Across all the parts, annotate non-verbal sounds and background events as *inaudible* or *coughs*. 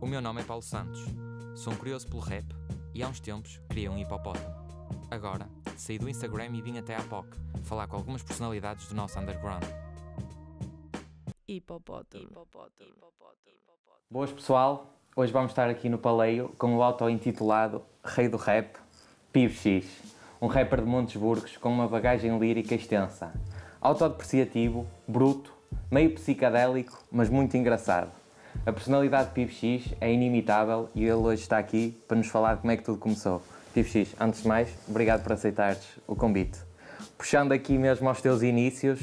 O meu nome é Paulo Santos. Sou um curioso pelo rap e há uns tempos criei um hipopótamo. Agora, saí do Instagram e vim até à POC falar com algumas personalidades do nosso underground. Hipopótamo. Boas pessoal, hoje vamos estar aqui no Paleio com o auto-intitulado Rei do Rap, Pivo X, um rapper de Montes Burgos com uma bagagem lírica extensa. Autodepreciativo, bruto, meio psicadélico, mas muito engraçado. A personalidade de Pivo X é inimitável e ele hoje está aqui para nos falar de como é que tudo começou. Pivo X, antes de mais, obrigado por aceitares o convite. Puxando aqui mesmo aos teus inícios,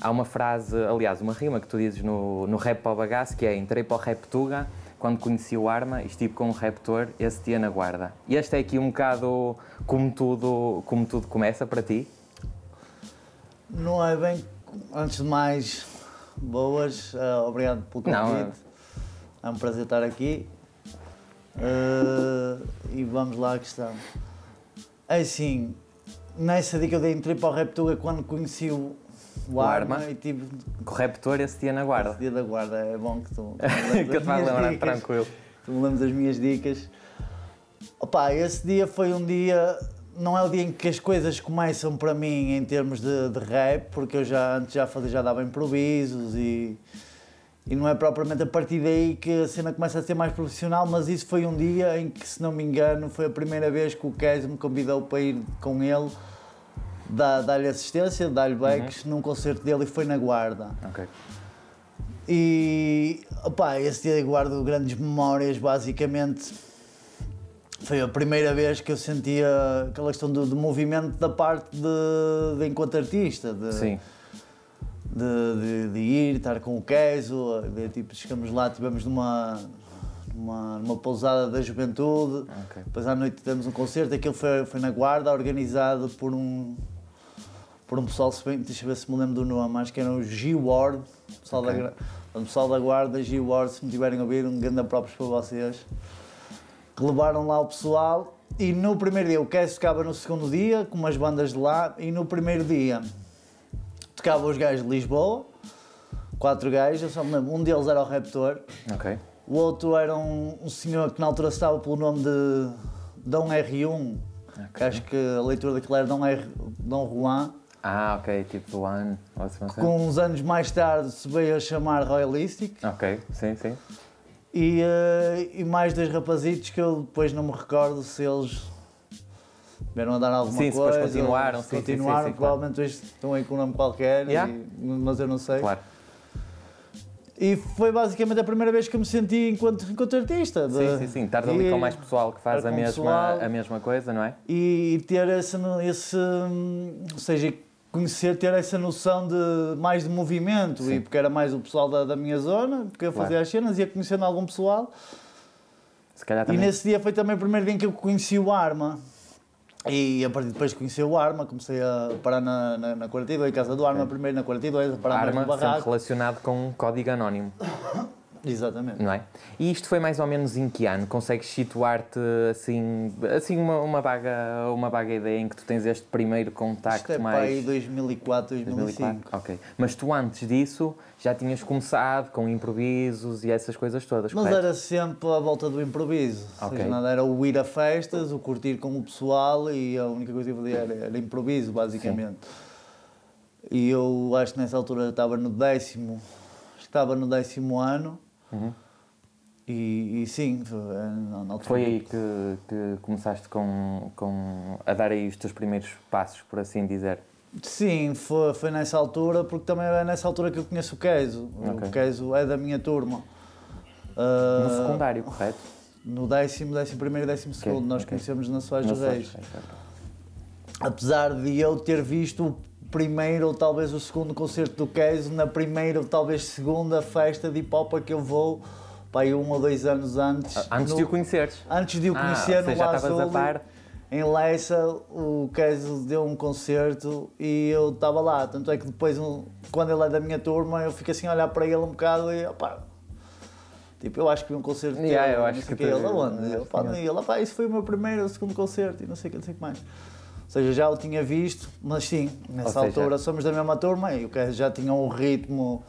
há uma frase, aliás, uma rima que tu dizes no, no Rap para o Bagaço, que é entrei para o Rap Tuga, quando conheci o Arma e estive com um raptor, esse dia na guarda. E este é aqui um bocado como tudo, como tudo começa para ti? Não é bem. Antes de mais, boas. uh, obrigado pelo convite. Não, É um prazer estar aqui. Uh, e vamos lá à questão. É assim, nessa dica eu dei entrei para o Reptuga quando conheci o, o, Arma, Arma? e tive raptor esse dia na guarda. esse dia da guarda. É bom que tu, *laughs* que eu te vais lembrar, tranquilo. Tu me lembras das minhas dicas. Opa, esse dia foi um dia. Não é o dia em que as coisas começam para mim em termos de, de rap, porque eu já antes já fazia, já dava improvisos e, e não é propriamente a partir daí que a cena começa a ser mais profissional, mas isso foi um dia em que, se não me engano, foi a primeira vez que o Kes me convidou para ir com ele, dar- dar-lhe assistência, dar-lhe backs num concerto dele e foi na Guarda. Ok. E opá, esse dia guardo grandes memórias, basicamente. Foi a primeira vez que eu sentia aquela questão do, do movimento da parte de, de enquanto artista, de, Sim. De, de- de ir, estar com o Queso, de, tipo, chegamos lá, estivemos numa, numa, numa pousada da juventude, Ok. depois à noite tivemos um concerto, aquilo foi, foi na Guarda, organizado por um, por um pessoal, se bem, deixa eu ver se me lembro do nome, acho que era o G-Ward, pessoal, Ok. da, pessoal da Guarda, G-Ward, se me tiverem a ouvir, um grande próprios para vocês, que levaram lá o pessoal, e no primeiro dia, o Queso tocava no segundo dia, com umas bandas de lá, e no primeiro dia tocavam os gajos de Lisboa, quatro gajos, eu só me lembro, um deles era o Raptor, Ok. o outro era um, um senhor que na altura estava pelo nome de Dom R1, que acho que a leitura daquilo era Dom, R, Dom Juan, Ah, ok, tipo do ano. ou assim, não sei. com uns anos mais tarde se veio a chamar Royalistic, Ok, sim, sim. e, eh, e mais dois rapazitos que eu depois não me recordo se eles vieram a dar alguma Sim, se depois coisa. continuaram, sim, sim, sim, continuaram, sim, claro. provavelmente hoje estão aí com um nome qualquer, Yeah. e- mas eu não sei. Claro. E foi basicamente a primeira vez que eu me senti enquanto, enquanto artista. de Sim, sim, sim. Estás ali com mais pessoal que faz estar a mesma, pessoal. a mesma coisa, não é? e ter esse, esse ou seja, conhecer, ter essa noção de mais de movimento, Sim. e porque era mais o pessoal da, da minha zona, porque eu fazia Claro. as cenas, ia conhecendo algum pessoal, Se calhar e também. nesse dia foi também o primeiro dia em que eu conheci o Arma, e a partir de depois de conhecer o Arma, comecei a parar na, na, na 42, em casa do Arma, primeiro na 42, a parar Arma no barraco. relacionado com um código anónimo, *coughs* Exatamente. não é? E isto foi mais ou menos em que ano? Consegues situar-te assim, assim uma, uma, vaga, uma vaga ideia em que tu tens este primeiro contacto Isto é mais... aí 2004, 2005. 2004? Ok. Mas tu antes disso já tinhas começado com improvisos e essas coisas todas, Mas correto? era sempre à volta do improviso. Ou Ok. seja, nada era o ir a festas, o curtir com o pessoal e a única coisa que eu fazia era, era improviso, basicamente. E eu acho que nessa altura estava no décimo, estava no décimo ano. Uhum. E, e sim, foi, é, na. Foi aí que, que começaste com, com a dar aí os teus primeiros passos, por assim dizer. Sim, foi, foi nessa altura, porque também é nessa altura que eu conheço o Queso. Ok. O Queso é da minha turma. No Ah, secundário, correto? No décimo, décimo primeiro e décimo segundo, nós ok. conhecemos na Soares dos Reis. apesar de eu ter visto o primeiro ou talvez o segundo concerto do Queso na primeira ou talvez segunda festa de hip hop que eu vou aí um ou dois anos antes. Antes no- de o conheceres. Antes de o Ah, conhecer seja, no já estavas a par. em Leça, o Queso deu um concerto e eu estava lá. Tanto é que depois, quando ele é da minha turma, eu fico assim a olhar para ele um bocado e opá, Tipo, eu acho que vi um concerto Yeah, teu, eu acho que tu- Ele aonde? que pá, e ele, pá, isso foi o meu primeiro ou segundo concerto e não sei o que, não sei o que mais. Ou seja, já o tinha visto, mas sim, nessa Ou seja- altura somos da mesma turma e o que já tinha um ritmo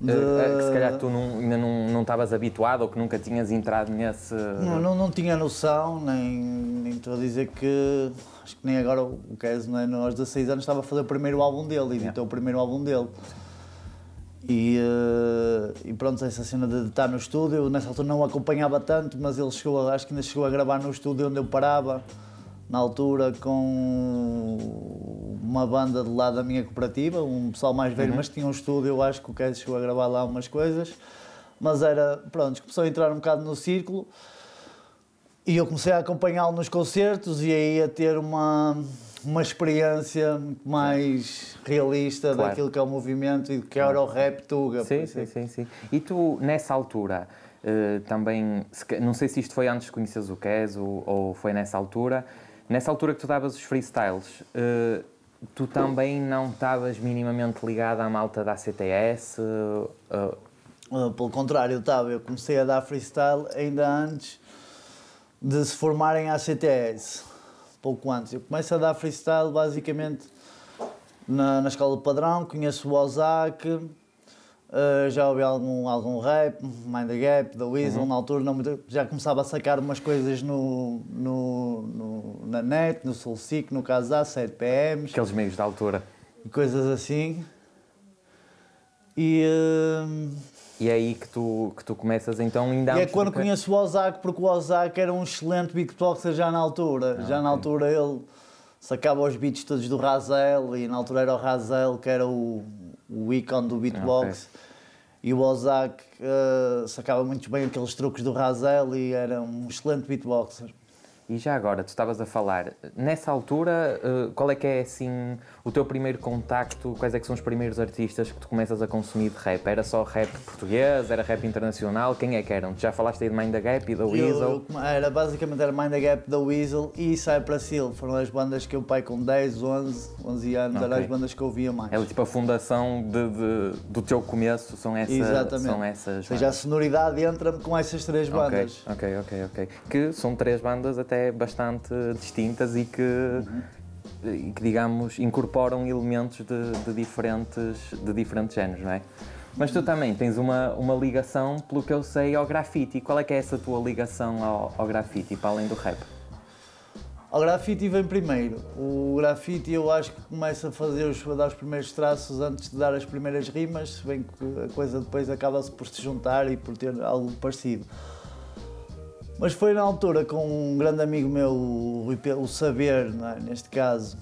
De... Uh, que se calhar tu não, ainda não estavas habituado ou que nunca tinhas entrado nesse. Não, não, não tinha noção, nem, nem estou a dizer que. Acho que nem agora o Kes, é? aos 16 anos, estava a fazer o primeiro álbum dele, editou yeah. o primeiro álbum dele. E, uh, e pronto, essa cena de estar no estúdio, nessa altura não o acompanhava tanto, mas ele chegou, acho que ainda chegou a gravar no estúdio onde eu parava, na altura, com uma banda do lado da minha cooperativa, um pessoal mais velho, uhum. mas tinha um estúdio, eu acho que o Kevin chegou a gravar lá umas coisas, mas era, pronto, começou a entrar um bocado no círculo e eu comecei a acompanhá-lo nos concertos e aí a ter uma uma experiência mais realista claro. daquilo que é o movimento e do que era o rap Tuga. Sim, sim, sim, sim. E tu, nessa altura, uh, também, não sei se isto foi antes de conheces o Kes ou, ou, foi nessa altura, nessa altura que tu davas os freestyles, uh, tu também não estavas minimamente ligado à malta da CTS? Uh, uh, pelo contrário, estava. Eu comecei a dar freestyle ainda antes de se formarem a CTS pouco antes. Eu começo a dar freestyle basicamente na, na escola padrão, conheço o Ozak, uh, já ouvi algum, algum rap, Mind the Gap, The Weasel, uhum. na altura não, já começava a sacar umas coisas no, no, no na net, no Soulseek, no Casar, 7 PMs. Aqueles meios da altura. E coisas assim. E... Uh, e é aí que tu, que tu começas então ainda E é quando conheço o Ozak, porque o Ozak era um excelente beatboxer já na altura. Ah, já okay. na altura ele sacava os beats todos do Razel e na altura era o Razel que era o, o ícone do beatbox. Okay. E o Ozak uh, sacava muito bem aqueles truques do Razel e era um excelente beatboxer. E já agora, tu estavas a falar, nessa altura, uh, qual é que é assim o teu primeiro contacto? Quais é que são os primeiros artistas que tu começas a consumir de rap? Era só rap português? Era rap internacional? Quem é que eram? Tu já falaste aí de Mind the Gap e da Weasel? Eu, era, basicamente era Mind the Gap, da Weasel e Cypress. Foram as bandas que eu pai com 10, 11, 11 anos, okay. eram as bandas que eu ouvia mais. É tipo a fundação de, de, do teu começo, são, essa, Exatamente. são essas. Ou seja, a sonoridade entra-me com essas três bandas. Ok, ok, ok. Que são três bandas até bastante distintas e que. Uhum e que, digamos, incorporam elementos de, de, diferentes, de diferentes géneros, não é? Mas tu também tens uma, uma ligação, pelo que eu sei, ao grafite. Qual é que é essa tua ligação ao, ao grafite, para além do rap? O grafite vem primeiro. O grafite eu acho que começa a fazer os, a dar os primeiros traços antes de dar as primeiras rimas, se bem que a coisa depois acaba-se por se juntar e por ter algo parecido. Mas foi na altura com um grande amigo meu, o Saber, é? neste caso.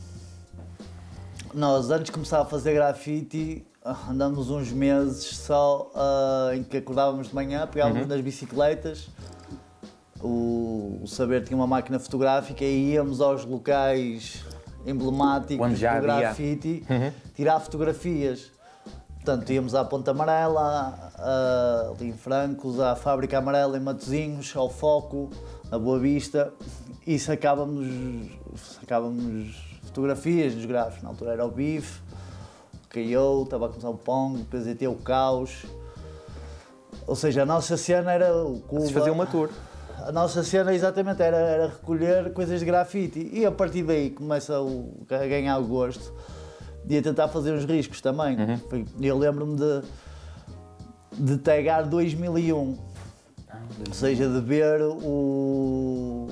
Nós, antes de começar a fazer grafite, andamos uns meses só uh, em que acordávamos de manhã, pegávamos uhum. nas bicicletas. O, o, Saber tinha uma máquina fotográfica e íamos aos locais emblemáticos do grafite uhum. tirar fotografias. Portanto, íamos à Ponta Amarela, a, ali em Francos, à Fábrica Amarela em Matosinhos, ao Foco, a Boa Vista, *laughs* e sacávamos, sacávamos fotografias dos grafos. Na altura era o Bife, o KO, estava a começar o Pong, depois ia ter o Caos. Ou seja, a nossa cena era o Cuba. Vocês faziam uma tour. A nossa cena exatamente era, era recolher coisas de grafite e a partir daí começa o, a ganhar o gosto de tentar fazer os riscos também. Uhum. Eu lembro-me de, de tagar 2001, ah, ou seja, de ver o.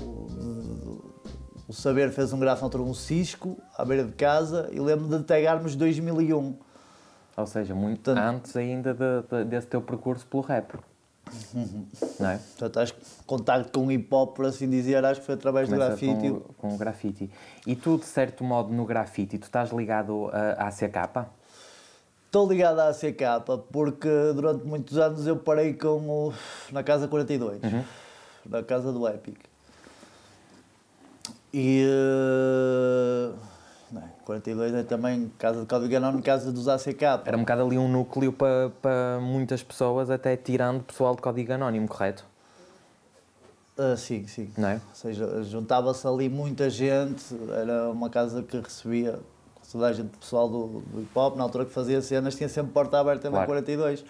O Saber fez um grafo altura, um cisco, à beira de casa, e lembro-me de tagarmos 2001. Ou seja, muito Portanto, antes ainda de, de, desse teu percurso pelo rap. Uhum. Não é? Portanto, acho que contacto com o hip hop, por assim dizer, acho que foi através Começa do grafite. Com, com o grafite. E tu, de certo modo, no grafite, tu estás ligado à ACK? Estou ligado à ACK porque durante muitos anos eu parei com o, na Casa 42, uhum. na Casa do Epic. E. 42 é também casa de Código Anónimo, casa dos ACK. Era um bocado ali um núcleo para, para muitas pessoas, até tirando pessoal de Código Anónimo, correto? Uh, sim, sim. Não é? Ou seja, juntava-se ali muita gente, era uma casa que recebia toda a gente pessoal do, do hip hop, na altura que fazia cenas, tinha sempre porta aberta claro. na 42.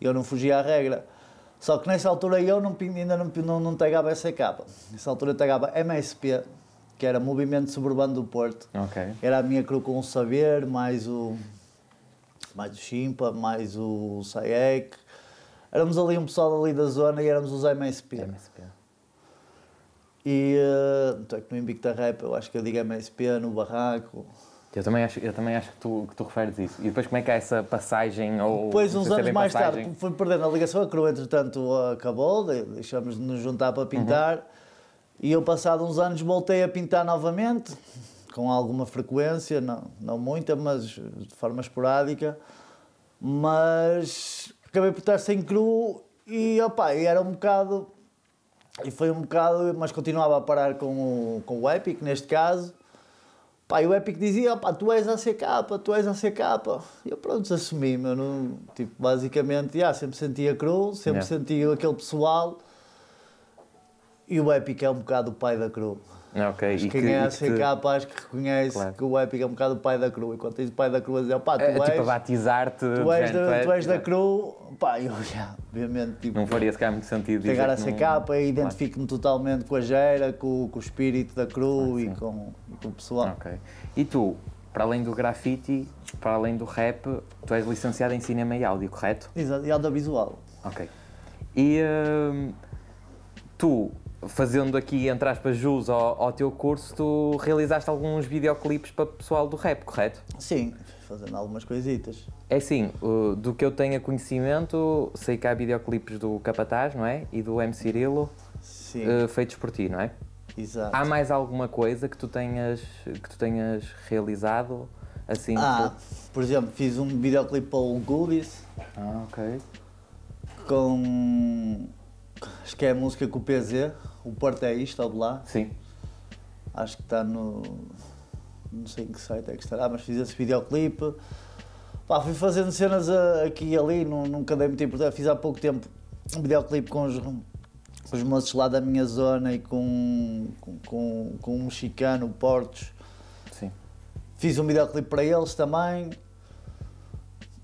E eu não fugia à regra. Só que nessa altura eu não, ainda não, não, não tagava SK. Nessa altura eu tagava MSP, que era Movimento Suburbano do Porto. Okay. Era a minha crew com o Saber, mais o, mais o Chimpa, mais o Sayek. Éramos ali um pessoal ali da zona e éramos os MSP. MSP. E uh, então no Invicta Rap eu acho que eu digo MSP no barraco. Eu também acho, eu também acho que, tu, que tu referes isso. E depois como é que é essa passagem? Ou, Depois, uns é anos mais passagem. tarde, fui perdendo a ligação, a crew entretanto acabou, de- deixamos de nos juntar para pintar. E eu, passado uns anos, voltei a pintar novamente, com alguma frequência, não, não muita, mas de forma esporádica. Mas acabei por estar sem crew e, opa, e era um bocado. E foi um bocado, mas continuava a parar com o, com o Epic, neste caso. Pá, e o Epic dizia, pá, tu és ACK, tu és ACK. E eu pronto, assumi, meu, não, tipo, basicamente, já, sempre sentia cru, sempre Yeah. sentia aquele pessoal. E o Epic é um bocado o pai da cru. Ah, ok. E que que- quem é e que te- ACK, acho que reconhece Claro. que o Epic é um bocado o pai da cru. E quando tens o pai da cru a dizer, pá, tu é, tipo a és, batizar-te. tu és, género, da, tu és da cru, pá, *laughs* eu já, obviamente, tipo, Não faria se calhar muito sentido pegar a CK não- e identifico-me totalmente com a gera, com, com o espírito da cru e, com, e com o pessoal. Ok. E tu, para além do grafite, para além do rap, tu és licenciado em cinema e áudio, correto? Exato, e audiovisual. Ok. E hum, tu, fazendo aqui, entre aspas, jus ao, ao teu curso, tu realizaste alguns videoclipes para o pessoal do rap, correto? Sim, fazendo algumas coisitas. É assim, uh, do que eu tenha conhecimento, sei que há videoclipes do Capataz, não é? E do MC Cirilo, Sim, uh, feitos por ti, não é? exato. Há mais alguma coisa que tu tenhas, que tu tenhas realizado? Assim, Ah, que por exemplo, fiz um videoclipe para o Goodies tu- ah, ok. com. Acho que é a música com o PZ, o Porto é isto, ou lá. Sim. Acho que está no. Não sei em que site é que estará, mas fiz esse videoclipe. Pá, fui fazendo cenas a- aqui e ali, nu- nunca dei muito importância. Fiz há pouco tempo um videoclipe com os, com os moços lá da minha zona e com, com, com, com um mexicano, Portos. Sim. Fiz um videoclipe para eles também.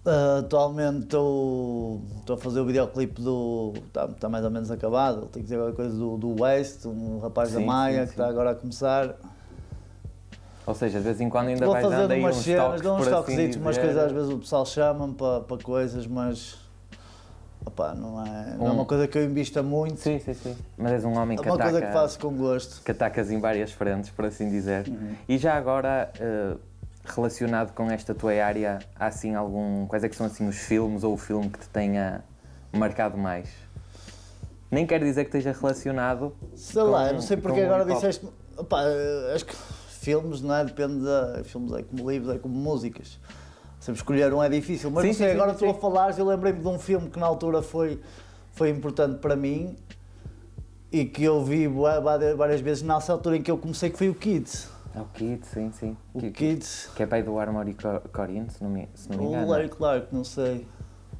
Ah, atualmente estou a fazer o videoclipe do. Está tá mais ou menos acabado. Tenho que dizer alguma coisa do, do West, um rapaz da Sim, Maia sim, que sim. está agora a começar. Ou seja, de vez em quando ainda Vou vais fazendo dando aí uns cenas, toques, dou uns assim umas coisas às vezes o pessoal chama-me para, para coisas, mas. Opá, não é, não é Um- uma coisa que eu invista muito. Sim, sim, sim. Mas és um homem É que uma ataca, coisa que faço com gosto. que atacas em várias frentes, por assim dizer. Uhum. E já agora, eh, relacionado com esta tua área, há assim algum. Quais é que são assim os filmes ou o filme que te tenha marcado mais? Nem quero dizer que esteja relacionado. Sei com- lá, eu não sei porque agora disseste. Opá, eh, acho que filmes, não é? Depende da. Filmes é como livros, é como músicas. Sempre escolher um é difícil, mas Sim, não sei, sim, agora sim. estou a falar, eu lembrei-me de um filme que na altura foi, foi importante para mim e que eu vi várias vezes nessa altura em que eu comecei, que foi o Kids. É o Kid, sim, sim. O que, Kids, que é pai do Armory Co- Corinne, se não me, se não me o engano. Larry Clark, não sei.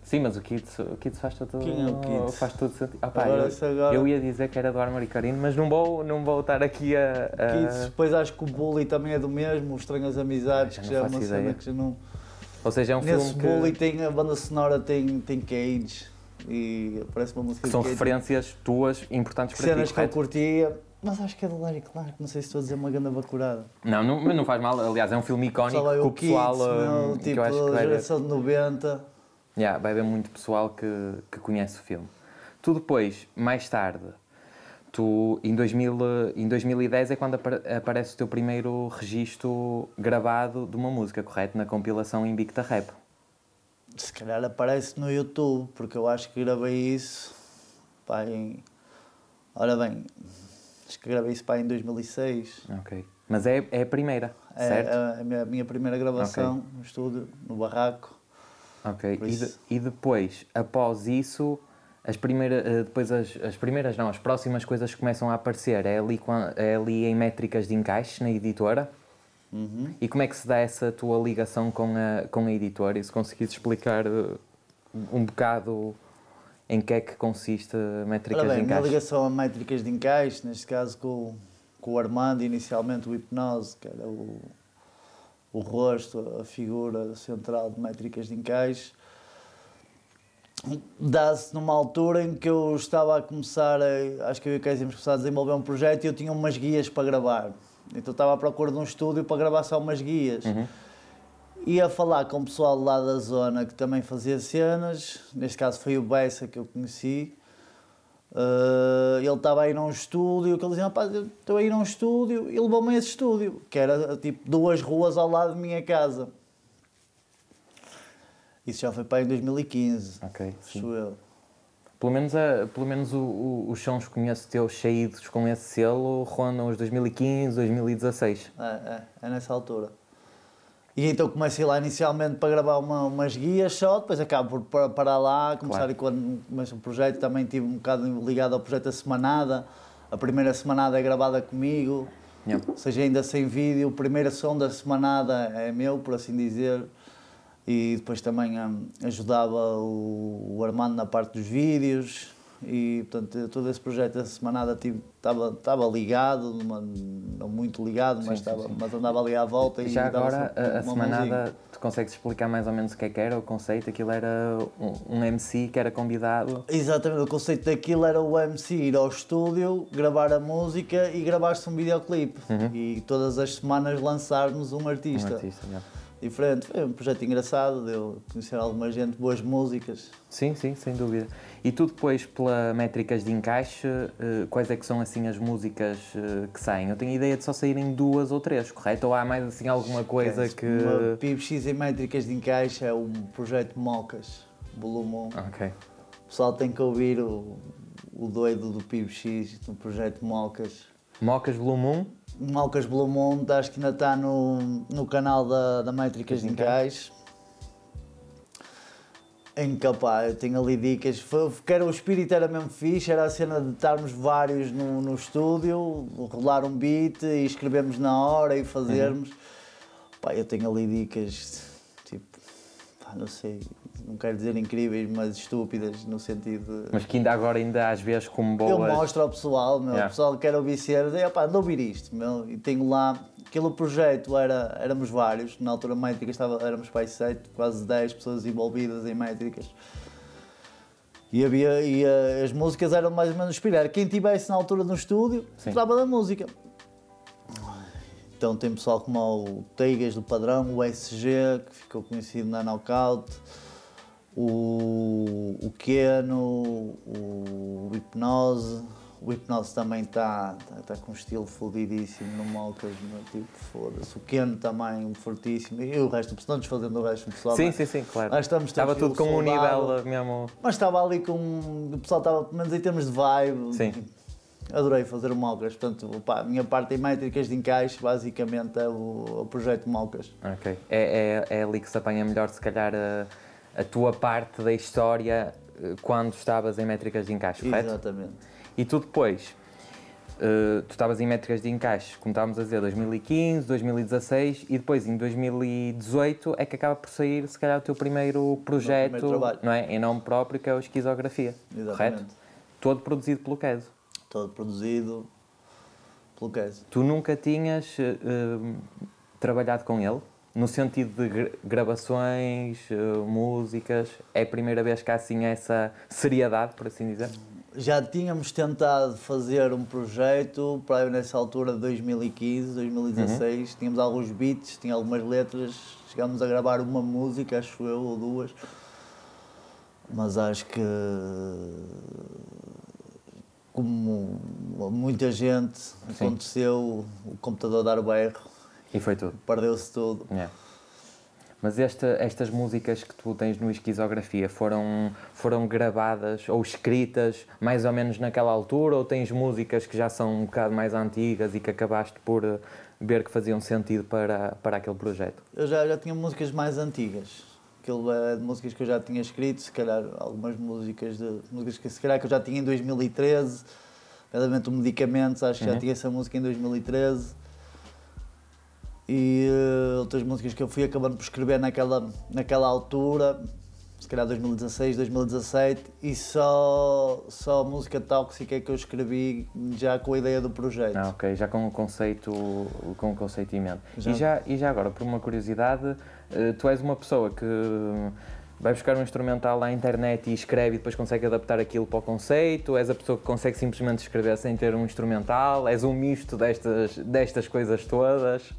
Sim, mas o Kids, o Kids faz todo, Quem é o Kids? Faz todo sentido. Ah, pá, Agora, eu, agora- eu ia dizer que era do Armory Corinne, mas não vou, não vou estar aqui a. a- Kids, depois acho que o Bully também é do mesmo, Estranhas Amizades, Já que já é uma cena que já não. Ou seja, é um Nesse filme Bully que, tem a banda sonora, tem, tem Cage e aparece uma música que são referências tuas importantes para ti, cenas que eu curtia, mas acho que é do Larry Clark, não sei se estou a dizer uma grande bacurada. Não, não, mas não faz mal. Aliás, é um filme icónico que o pessoal. Kids, hum, meu, que tipo, eu acho que vai ver, geração de 90. Yeah, vai haver muito pessoal que, que conhece o filme. Tu depois, mais tarde, tu em, 2000, em 2010 é quando apa- aparece o teu primeiro registro gravado de uma música, correto? Na compilação Invicta Rap. Se calhar aparece no YouTube, porque eu acho que gravei isso, pá, em... Ora bem, acho que gravei isso pá, em 2006. Ok. Mas é, é a primeira, É certo? a, a minha, a minha primeira gravação no estúdio, no barraco. Ok. E, de- e depois, após isso, as primeiras, eh, depois as, as primeiras não, as próximas coisas que começam a aparecer é ali, é ali em métricas de encaixe na editora. Uhum. E como é que se dá essa tua ligação com a, com a editora? E se conseguires explicar eh, um bocado em que é que consiste métricas bem, de a encaixe? ligação a métricas de encaixe, neste caso com, o- com o Armando, inicialmente o Hipnose, que era o, o rosto, a figura central de métricas de encaixe, dá-se numa altura em que eu estava a começar, a, acho que eu e o Casey íamos começar a desenvolver um projeto e eu tinha umas guias para gravar. Então estava à procura de um estúdio para gravar só umas guias. Uhum. Ia falar com o pessoal lá da zona que também fazia cenas, neste caso foi o Bessa que eu conheci. Uh, ele estava a ir a um estúdio, que ele dizia, rapaz, estou a ir a um estúdio, e levou-me a esse estúdio, que era tipo duas ruas ao lado da minha casa. Isso já foi para em 2015, Ok, sim. eu. Pelo menos, a, pelo menos o, o, os sons que conheço teus saídos com esse selo rondam os 2015, 2016. É, é, é nessa altura. E então comecei lá inicialmente para gravar uma, umas guias só, depois acabo por pa- parar lá, começar Claro. quando começa o projeto também estive um bocado ligado ao projeto da Semanada. A primeira Semanada é gravada comigo, Yeah. ou seja, ainda sem vídeo. O primeiro som da Semanada é meu, por assim dizer. E depois também hum, ajudava o, o Armando na parte dos vídeos. E portanto, todo esse projeto da Semanada tive- estava estava ligado, numa- não muito ligado, mas, Sim, estava, sim. mas andava ali à volta. E já agora, a, a semanada, mãozinha. tu consegues explicar mais ou menos o que é que era o conceito? Aquilo era um, um MC que era convidado. Exatamente, o conceito daquilo era o MC ir ao estúdio, gravar a música e gravar-se um videoclipe. E todas as semanas lançarmos um Um artista, artista, yeah. Diferente. Foi um projeto engraçado, deu conhecer alguma gente, boas músicas. Sim, sim, sem dúvida. E tu depois, pela métricas de encaixe, eh, quais é que são assim as músicas eh, que saem? Eu tenho a ideia de só saírem duas ou três, correto? Ou há mais assim alguma coisa que... Uma PIBX em métricas de encaixe é um projeto Mocas, volume 1. Ok. O pessoal tem que ouvir o, o doido do PIBX, do projeto Mocas. Mocas Volume Malcas Blumonte, acho que ainda está no, no canal da, da Métricas de Encaixe. Em que, opá, eu tenho ali dicas. Foi, que era, o espírito era mesmo fixe, era a cena de estarmos vários no, no estúdio, rolar um beat e escrevermos na hora e fazermos. Pá, eu tenho ali dicas, tipo, pá, não sei, não quero dizer incríveis, mas estúpidas, no sentido de... mas que ainda agora, ainda às vezes como boas... Eu mostro ao pessoal, meu, Yeah. o pessoal que quer ouvir cenas, e opá, anda a ouvir isto, meu, e tenho lá, aquele projeto era, éramos vários, na altura métricas estava, éramos para aí sete, quase 10 pessoas envolvidas em métricas. E, havia, e eh, as músicas eram mais ou menos inspirar. Quem estivesse na altura no estúdio, falava da música. Então tem pessoal como o Teigas do Padrão, o SG, que ficou conhecido na Knockout, o, o Keno, o Hipnose. O Hipnose também está tá, tá com um estilo fodidíssimo no meu, tipo, foda-se. O Keno também fortíssimo. E o resto, não desfazendo o resto do pessoal. Sim, mas- sim, sim, claro. Nós estamos Estava tudo com um nível eh, mesmo... Mas estava ali com. O pessoal estava, pelo menos em termos de vibe. Sim. Adorei fazer o Mocas. Portanto, pá, a minha parte em métricas de encaixe, basicamente, é o, o projeto Mocas. Ok. É, é, é ali que se apanha melhor, se calhar, a, a tua parte da história eh, quando estavas em métricas de encaixe, correto? Exatamente. E tu depois, eh, tu estavas em métricas de encaixe, como estávamos a dizer, 2015, 2016 e depois em 2018 é que acaba por sair, se calhar, o teu primeiro projeto, primeiro não é? Em nome próprio, que é o Esquizografia, Exatamente. correto? Todo produzido pelo Keso. Todo produzido pelo Case. Tu nunca tinhas eh, trabalhado com ele? No sentido de gra- gravações, eh, músicas, é a primeira vez que há assim essa seriedade, por assim dizer? Já tínhamos tentado fazer um projeto para nessa altura de 2015, 2016. Tínhamos alguns beats, tinha algumas letras. Chegámos a gravar uma música, acho eu, ou duas. Mas acho que, como muita gente, Sim. aconteceu o computador dar o berro, E foi tudo. perdeu-se tudo. Yeah. Mas esta, estas músicas que tu tens no Esquizografia foram, foram gravadas ou escritas mais ou menos naquela altura? Ou tens músicas que já são um bocado mais antigas e que acabaste por ver que faziam sentido para, para aquele projeto? Eu já, já tinha músicas mais antigas. Aquilo é de músicas que eu já tinha escrito, se calhar algumas músicas de músicas que se calhar que eu já tinha em 2013, nomeadamente o Medicamentos, acho que já Uhum. tinha essa música em 2013. E eh, outras músicas que eu fui acabando por escrever naquela, naquela altura, se calhar 2016, 2017, e só, só música tóxica é que eu escrevi já com a ideia do projeto. Ah, ok, já com o conceito, com o conceito em mente. Já. E, já, e já agora, por uma curiosidade, eh, tu és uma pessoa que vai buscar um instrumental à internet e escreve e depois consegue adaptar aquilo para o conceito? És a pessoa que consegue simplesmente escrever sem ter um instrumental? És um misto destas, destas coisas todas?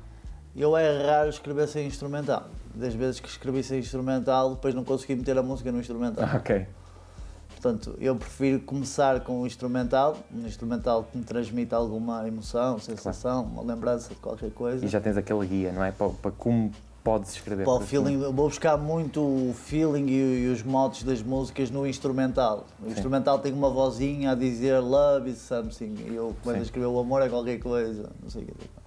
Eu é raro escrever sem instrumental. Das vezes que escrevi sem instrumental, depois não consegui meter a música no instrumental. Ok. Portanto, eu prefiro começar com o instrumental, um instrumental que me transmita alguma emoção, sensação, uma lembrança de qualquer coisa. E já tens aquele guia, não é? Para, para como podes escrever. Para o por feeling, eu vou buscar muito o feeling e, e os modos das músicas no instrumental. O Sim. instrumental tem uma vozinha a dizer love is something e eu a escrever o amor é qualquer coisa, não sei o que.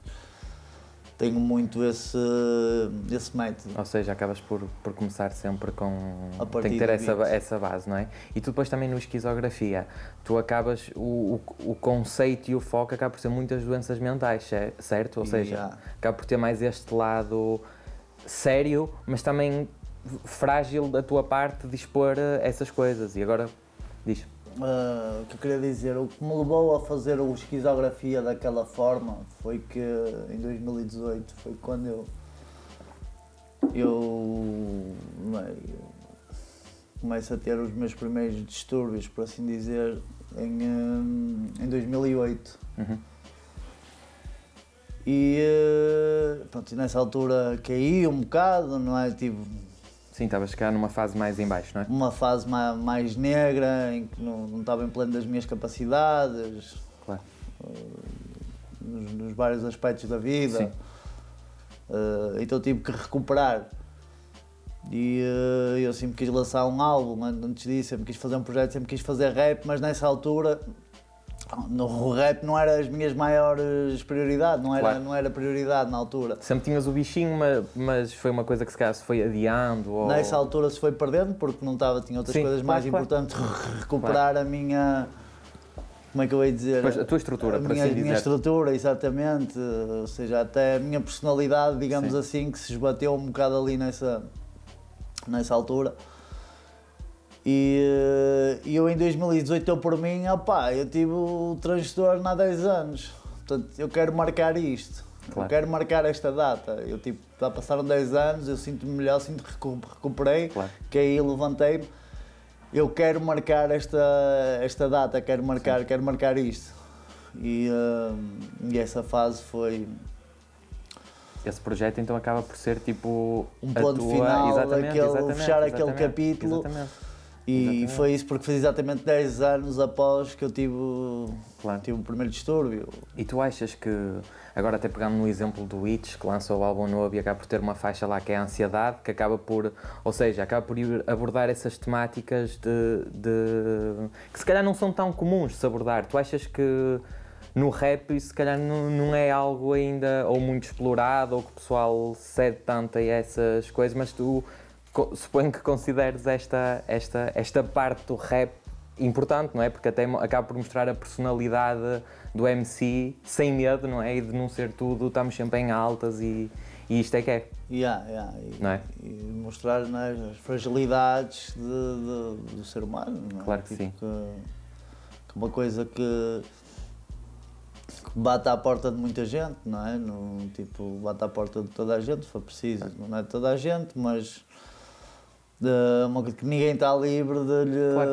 Tenho muito esse, esse método. Ou seja, acabas por, por começar sempre com. Tem que ter essa, beat. essa base, não é? E tu depois também no esquizografia, tu acabas. O, o, o conceito e o foco acaba por ser muitas doenças mentais, cer- certo? Ou seja, Yeah. acaba por ter mais este lado sério, mas também frágil da tua parte de expor eh, essas coisas. E agora, diz. Ah, o que eu queria dizer, o que me levou a fazer o esquizografia daquela forma foi que em 2018 foi quando eu eu, não é, começo a ter os meus primeiros distúrbios, por assim dizer, em, hum, em 2008. Uhum. E eh, pronto, nessa altura caí um bocado, não é? Tive Sim, estavas cá numa fase mais em baixo, não é? uma fase ma- mais negra, em que não, não estava em pleno das minhas capacidades, Claro. nos, nos vários aspectos da vida. Sim. Eh, então tive que recuperar. E eh, eu sempre quis lançar um álbum, an- antes disso, sempre quis fazer um projeto, sempre quis fazer rap, mas nessa altura no rap não era as minhas maiores prioridades, não era, Claro. não era prioridade na altura. Sempre tinhas o bichinho, ma- mas foi uma coisa que se calhar se foi adiando. Ou... Nessa altura se foi perdendo porque não estava, tinha outras Sim, coisas claro, mais claro. importantes, re- recuperar a minha. Como é que eu ia dizer? Pois, a tua estrutura, a minha, assim a minha dizer. estrutura, exatamente. Ou seja, até a minha personalidade, digamos Sim. assim, que se esbateu um bocado ali nessa, nessa altura. E, eu em 2018, eu por mim, opá, eu tive o transtorno há 10 anos. Portanto, eu quero marcar isto. Claro. Eu quero marcar esta data. Eu tipo, já passaram 10 anos, eu sinto-me melhor, sinto que recu- recuperei, Claro. caí, levantei-me. Eu quero marcar esta, esta data, quero marcar, quero marcar isto. E, eh, e essa fase foi Esse projeto então acaba por ser tipo Um ponto tua... final exatamente, daquele- exatamente, fechar aquele exatamente, capítulo. Exatamente, E Exatamente. foi isso porque foi exatamente 10 anos após que eu tive, claro. tive o primeiro distúrbio. E tu achas que, agora até pegando no exemplo do Itch, que lançou o álbum novo e acaba por ter uma faixa lá que é a ansiedade, que acaba por, ou seja, acaba por ir abordar essas temáticas de, de- que se calhar não são tão comuns de se abordar. Tu achas que no rap isso se calhar não, não é algo ainda ou muito explorado ou que o pessoal cede tanto a essas coisas, mas tu suponho que consideres esta, esta, esta parte do rap importante, não é? Porque até acaba por mostrar a personalidade do MC sem medo, não é? E de não ser tudo, estamos sempre em altas e, e isto é que é. Yeah, yeah, e, Não é? e mostrar né, as fragilidades de- de- do ser humano. não é? Claro que Tipo sim. Que, que uma coisa que, que bate à porta de muita gente, não é? No, tipo, bate à porta de toda a gente, se for preciso. Não é toda a gente, mas de uma que ninguém está livre de, lhe- Claro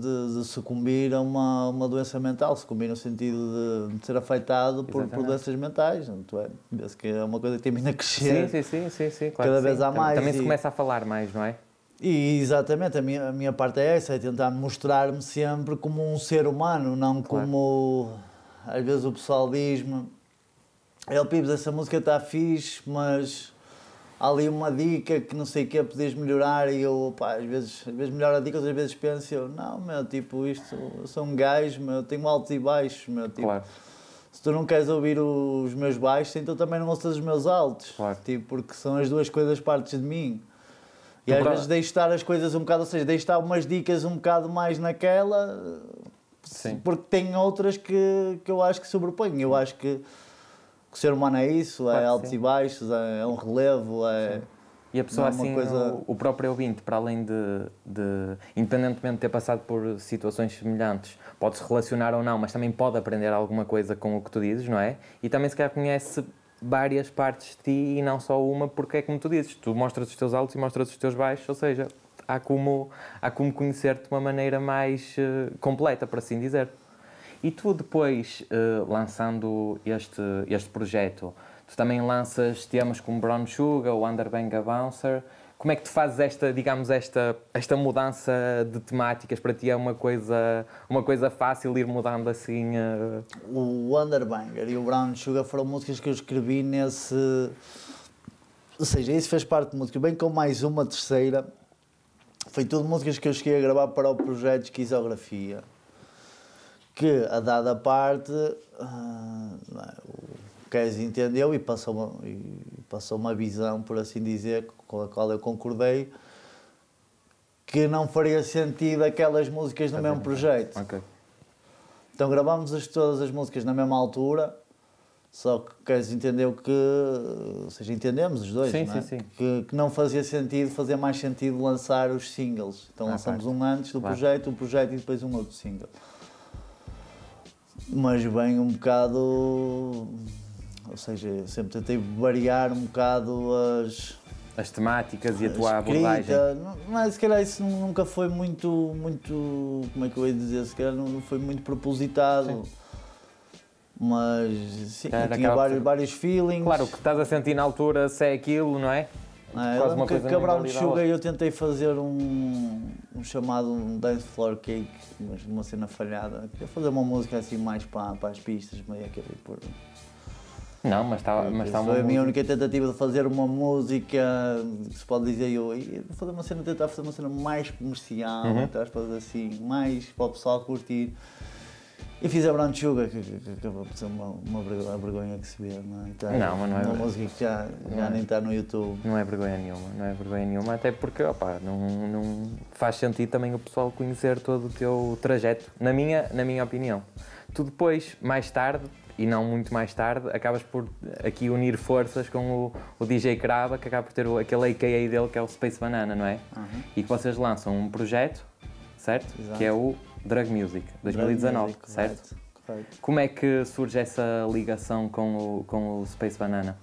de, de sucumbir a uma, uma doença mental, sucumbir no sentido de, ser afetado por, por doenças mentais. Não é? Vê-se que é uma coisa que tem vindo a crescer. Sim, sim, sim, sim, sim claro Cada vez há Também- mais Também se e- começa a falar mais, não é? E exatamente, a minha, a minha parte é essa, é tentar mostrar-me sempre como um ser humano, não Claro. como às vezes o pessoal diz-me, El Pibes, essa música está fixe, mas há ali uma dica que não sei o que podias melhorar e eu, pá, às vezes, às vezes melhoro a dica, outras vezes penso, eu, não, meu, tipo, isto, eu sou um gajo, meu, tenho altos e baixos, meu, tipo, Claro, se tu não queres ouvir os meus baixos, então também não ouças os meus altos. Claro. Tipo, porque são as duas coisas partes de mim. E Tu às vezes deixo estar as coisas um bocado, ou seja, deixo estar umas dicas um bocado mais naquela, sim. porque tem outras que, que eu acho que sobrepõem. Eu acho que o ser humano é isso, Claro é altos sim. e baixos, é, é um relevo, é... E a pessoa é assim, uma coisa- o, próprio ouvinte, para além de, de, independentemente de ter passado por situações semelhantes, pode se relacionar ou não, mas também pode aprender alguma coisa com o que tu dizes, não é? E também se calhar conhece várias partes de ti e não só uma, porque é como tu dizes, tu mostras os teus altos e mostras os teus baixos, ou seja, há como, há como conhecer-te de uma maneira mais eh, completa, por assim dizer. E tu depois, eh, lançando este, este projeto, tu também lanças temas como Brown Sugar ou Underbanga Bouncer. Como é que tu fazes esta, digamos, esta, esta mudança de temáticas? Para ti é uma coisa, uma coisa fácil ir mudando assim? Uh... O Underbanger e o Brown Sugar foram músicas que eu escrevi nesse... Ou seja, isso fez parte de música, bem com mais uma terceira. Foi tudo músicas que eu cheguei a gravar para o projeto de esquizografia. Que, a dada parte, uh, o Kes entendeu e passou, uma, e passou uma visão, por assim dizer, com a qual eu concordei, que não faria sentido aquelas músicas no mesmo projeto. Okay. Então gravámos as, todas as músicas na mesma altura, só que Queres entendeu que, ou seja, entendemos os dois, sim, não é? sim, sim. Que, que, não fazia sentido, fazia mais sentido lançar os singles. Então ah, lançamos um antes do claro. projeto, um projeto e depois um outro single. Mas bem um bocado ou seja, sempre tentei variar um bocado as, as temáticas e a tua escrita, abordagem. Mas se calhar isso nunca foi muito, muito, como é que eu ia dizer, se calhar não foi muito propositado. Sim. Mas sim, tinha vários, vários feelings. Claro, o que estás a sentir na altura, se é aquilo, não é? Ah, Quase uma coisa Cabral de Sugar eu tentei fazer um, um chamado um dance floor cake, mas uma cena falhada. Queria fazer uma música assim mais para, para as pistas, meio que por não, mas está mas tá uma Foi a minha única tentativa de fazer uma música, se pode dizer eu, fazer uma cena, tentar fazer uma cena mais comercial, uhum. Então, assim, mais para o pessoal curtir. E fiz a Brown Sugar, que, que, que acabou por ser uma, uma vergonha que se vê, não é? Então, não, mas não é Uma música que já, já é. nem está no YouTube. Não é vergonha nenhuma, não é vergonha nenhuma, até porque, opa, não, não faz sentido também o pessoal conhecer todo o teu trajeto, na minha, na minha opinião. Tu depois, mais tarde, e não muito mais tarde, acabas por aqui unir forças com o, o DJ Crava, que acaba por ter o, aquele AKA dele que é o Space Banana, não é? Uhum. E que vocês lançam um projeto, certo? Exato. Que é o Drug Music 2019, Drug Music, certo? Correto. Como é que surge essa ligação com o, com o Space Banana?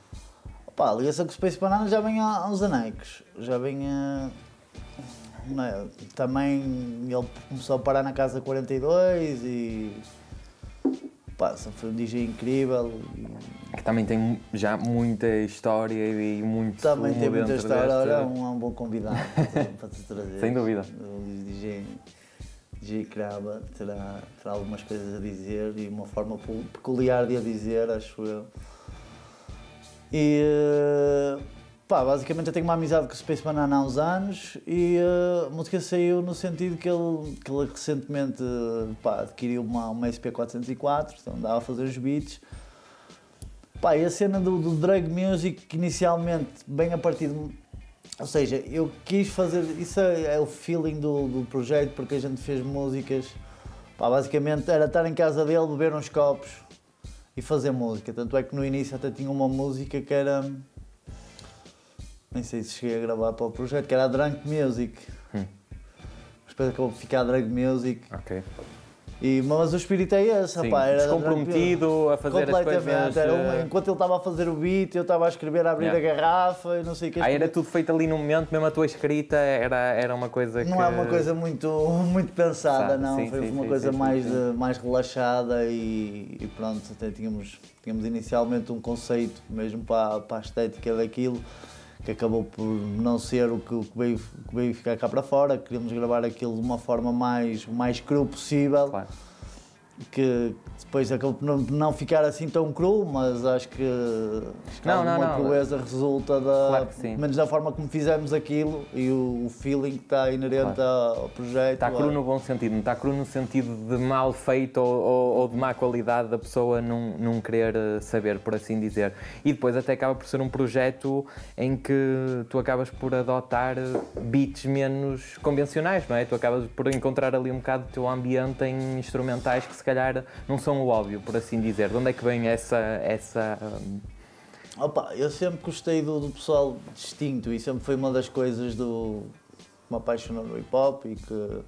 A ligação com o Space Banana já vem há uns anecos, já vem é? Também ele começou a parar na casa 42 e pá, foi um DJ incrível. Que também tem já muita história e muito Também tem muita história, deste... é um, um bom convidado *laughs* para te trazer. Sem dúvida. O DJ, DJ Craba terá, terá algumas coisas a dizer e uma forma peculiar de a dizer, acho eu. E Pá, basicamente eu tenho uma amizade com o Space Banana há uns anos e uh, a música saiu no sentido que ele, que ele recentemente pá, adquiriu uma, uma SP404, então andava a fazer os beats. Pá, e a cena do, do drug music, que inicialmente, bem a partir de. Ou seja, eu quis fazer. Isso é, é o feeling do, do projeto, porque a gente fez músicas. Pá, basicamente era estar em casa dele, beber uns copos e fazer música. Tanto é que no início até tinha uma música que era nem sei se cheguei a gravar para o projeto, que era a Drunk Music. Hum. Mas depois acabou por ficar a Drug Music. Ok. E, mas o espírito é esse, Sim, rapaz. Era descomprometido a fazer as coisas. Era uma, eh, enquanto ele estava a fazer o beat, eu estava a escrever, a abrir yeah. a garrafa e não sei o que. Ah, era tudo feito ali no momento, mesmo a tua escrita era, era uma coisa que... Não é uma coisa muito, muito pensada, não. Sim, Foi sim, uma sim, coisa mais, mais relaxada e, e, pronto, até tínhamos, tínhamos inicialmente um conceito mesmo para, para a estética daquilo que acabou por não ser o que, que, veio, que veio ficar cá para fora. Queríamos gravar aquilo de uma forma mais, mais cru possível. Claro que depois acabou por não, não ficar assim tão cru, mas acho que, acho que não, alguma não, não. crueza resulta da, claro menos da forma como fizemos aquilo e o, o feeling que está inerente claro. ao projeto. Está cru no bom sentido, não está cru no sentido de mal feito ou, ou, ou, de má qualidade da pessoa não, não querer eh, saber, por assim dizer. E depois até acaba por ser um projeto em que tu acabas por adotar beats menos convencionais, não é? Tu acabas por encontrar ali um bocado do teu ambiente em instrumentais que se calhar não são o óbvio, por assim dizer. De onde é que vem essa. essa um... Opa, eu sempre gostei do, do, pessoal distinto e sempre foi uma das coisas do que me apaixonou no hip hop e que,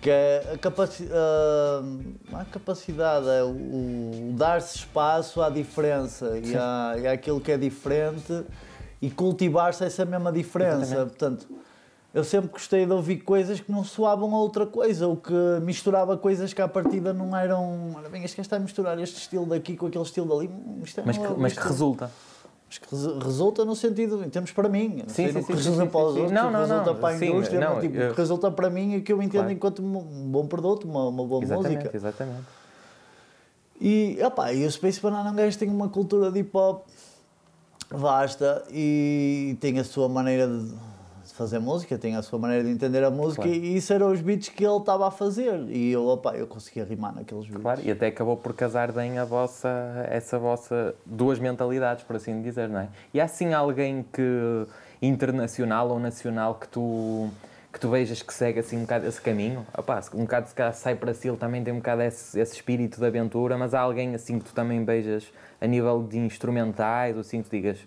que é a, capaci uh, a capacidade, é o, o dar-se espaço à diferença e, à, e àquilo que é diferente e cultivar-se essa mesma diferença. Portanto, eu sempre gostei de ouvir coisas que não soavam a outra coisa, ou que misturava coisas que à partida não eram. Olha bem, este gajo está a misturar este estilo daqui com aquele estilo dali. Isto é Mas que, não- mas que resulta. mas que resu- resulta no sentido, em termos para mim. Não Sim, sei sim, sim, que resulta sim, para os outros, Não, que não, resulta não, para a indústria, não, mas, tipo, eu- que resulta para mim é que eu entendo Claro. enquanto um bom produto, uma, uma boa Exatamente, música. exatamente. E, opá, e o Space Banana é gajo que tem uma cultura de hip hop vasta e tem a sua maneira de fazer música, tem a sua maneira de entender a música Claro. e isso eram os beats que ele estava a fazer e eu, opá, eu conseguia rimar naqueles beats. Claro, e até acabou por casar bem a vossa, essa vossa duas mentalidades, por assim dizer, não é? E há assim alguém que internacional ou nacional que tu que tu vejas que segue assim um bocado esse caminho, se- um bocado se calhar sai para si, ele também tem um bocado esse, esse espírito de aventura, mas há alguém assim que tu também vejas a nível de instrumentais, ou assim que tu digas,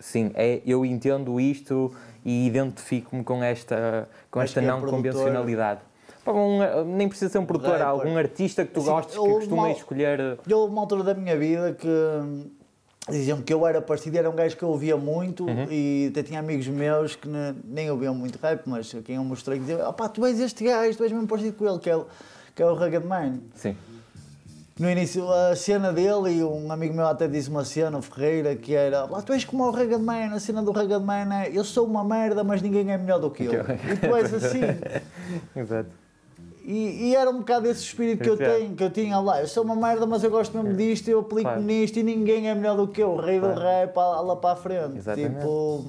sim, é, eu entendo isto e identifico-me com esta, com esta é não produtor. convencionalidade. Um- nem precisa ser um produtor, Rapper. algum artista que tu Assim, gostes, que houve costumas uma- escolher. eh, Eu, houve uma altura da minha vida que hum, diziam que eu era parecido, era um gajo que eu ouvia muito Uhum. e até tinha amigos meus que ne- nem ouviam muito rap, mas quem eu mostrei que diziam, opá, tu és este gajo, tu és mesmo parecido com ele, que é o, que é o Rugged Man. Sim. No início, a cena dele, e um amigo meu até disse uma cena, o Ferreira, que era lá, tu és como o Rugged Man, a cena do Rugged Man é eu sou uma merda, mas ninguém é melhor do que eu. *laughs* E tu és assim. *laughs* Exato. E, e era um bocado esse espírito que eu Exato. tenho, que eu tinha lá. Eu sou uma merda, mas eu gosto mesmo disto, eu aplico Claro. nisto e ninguém é melhor do que eu, o rei Claro. do rap, lá, para a frente. Exatamente. Tipo,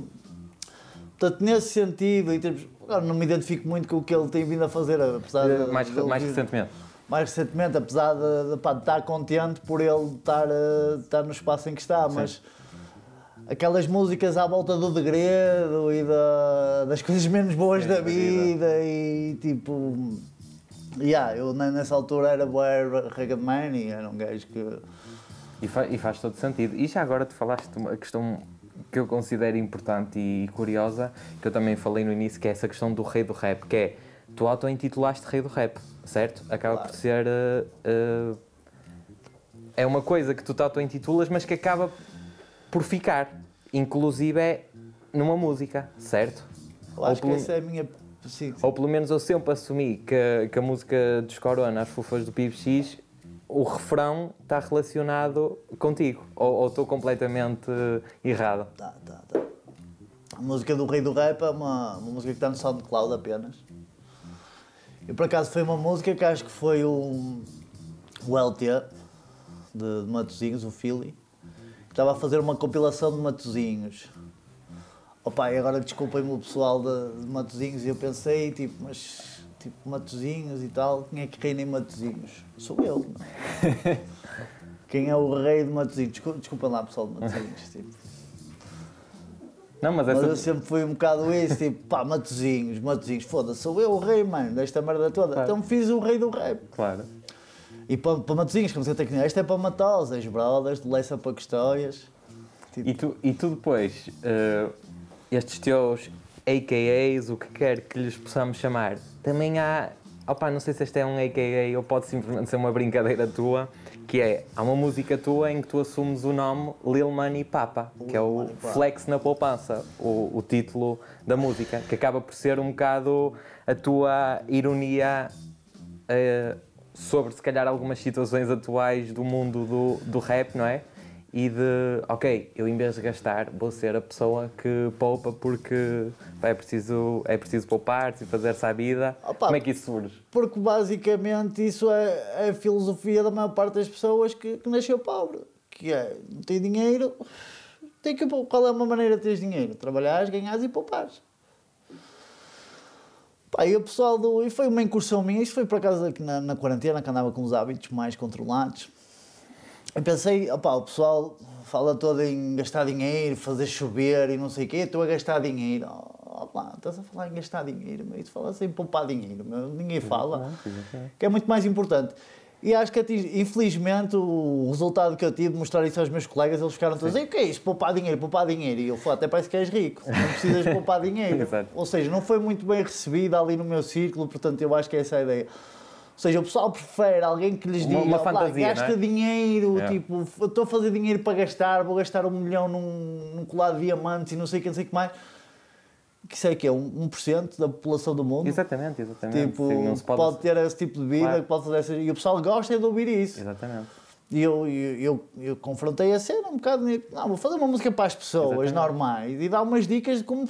portanto, nesse sentido, em termos, agora não me identifico muito com o que ele tem vindo a fazer, apesar de. mais, de mais ouvir- recentemente. Mais recentemente, apesar de, de, pá, de estar contente por ele estar, eh, estar no espaço em que está, mas aquelas músicas à volta do degredo e da- das *laughs* coisas menos boas Sim, da da vida. vida e tipo. Yeah, eu ne- nessa altura era bué Rugged Man e era um gajo que. E, fa- e faz todo sentido. E já agora te falaste uma questão que eu considero importante e curiosa, que eu também falei no início, que é essa questão do rei do rap, que é, tu auto-intitulaste rei do rap, certo? Acaba Claro. por ser... eh, eh, é uma coisa que tu te auto-intitulas, mas que acaba por ficar, inclusive é numa música, certo? Eu acho Ou que pelo- essa é a minha. Sim, sim. Ou pelo menos eu sempre assumi que, que a música dos Corona, as fufas do PibX, o refrão está relacionado contigo. Ou ou estou completamente errado? Tá, tá, tá. A música do Rei do Rap é uma, uma música que está no SoundCloud apenas. E por acaso foi uma música que acho que foi o, o LT de, de Matozinhos, o Philly, que estava a fazer uma compilação de Matozinhos. Opa, e agora desculpem-me o pessoal de, de Matozinhos e eu pensei, tipo, mas tipo, Matozinhos e tal, quem é que reina em Matozinhos? Sou eu. não é? *laughs* Quem é o rei de Matozinhos? Desculpem lá, pessoal de Matozinhos. Tipo. Não, mas Mas essa. eu sempre fui um bocado isso, tipo, pá, Matozinhos, Matozinhos, foda-se, sou eu o rei, mano, desta merda toda. Claro. Então fiz o rei do rap. Claro. E para, para Matozinhos, como você tem que isto é para matar os ex-brothers, de Leça para Custóias. Tipo, E tu, e tu depois, eh, estes teus AKAs, o que quer que lhes possamos chamar, também há. Opá, não sei se este é um AKA ou pode simplesmente ser uma brincadeira tua, que é, há uma música tua em que tu assumes o nome Lil Money Papa, que é o. Flex na Poupança, o, o título da música, que acaba por ser um bocado a tua ironia eh, sobre, se calhar, algumas situações atuais do mundo do, do rap, não é? E de, ok, eu em vez de gastar, vou ser a pessoa que poupa porque é, preciso, é preciso poupar-se e fazer-se à vida. Opa. Como é que isso surge? porque basicamente isso é, é a filosofia da maior parte das pessoas que, que nasceu pobre. Que é, não tem dinheiro, tem que, qual é uma maneira de teres dinheiro? Trabalhares, ganhares e poupares. Pá, e o pessoal do. E foi uma incursão minha, isto foi por acaso aqui na, na quarentena, que andava com os hábitos mais controlados. Eu pensei, opá, o pessoal fala todo em gastar dinheiro, fazer chover e não sei o quê, estou a gastar dinheiro. Oh, opá, estás a falar em gastar dinheiro, mas isso fala-se em poupar dinheiro, ninguém fala, que é muito mais importante. E acho que, infelizmente, o resultado que eu tive de mostrar isso aos meus colegas, eles ficaram todos a dizer, o que é isso? Poupar dinheiro, poupar dinheiro. E eu falei, até parece que és rico, não precisas poupar *laughs* dinheiro. Ou seja, não foi muito bem recebida ali no meu círculo, portanto eu acho que essa é a ideia. Ou seja, o pessoal prefere alguém que lhes Uma- diga, uma "Opá, fantasia, gasta não é?" dinheiro, É. tipo, estou a fazer dinheiro para gastar, vou gastar um milhão num, num colar de diamantes e não sei o que, não sei o que mais. que é que é um 1% da população do mundo. Exatamente, exatamente. Tipo, Sim, não pode... pode... ter esse tipo de vida, Claro. que pode fazer essas... E o pessoal gosta de ouvir isso. Exatamente. E eu, eu, eu, eu confrontei a cena um bocado. Não, vou fazer uma música para as pessoas Exatamente. normais e dar umas dicas de como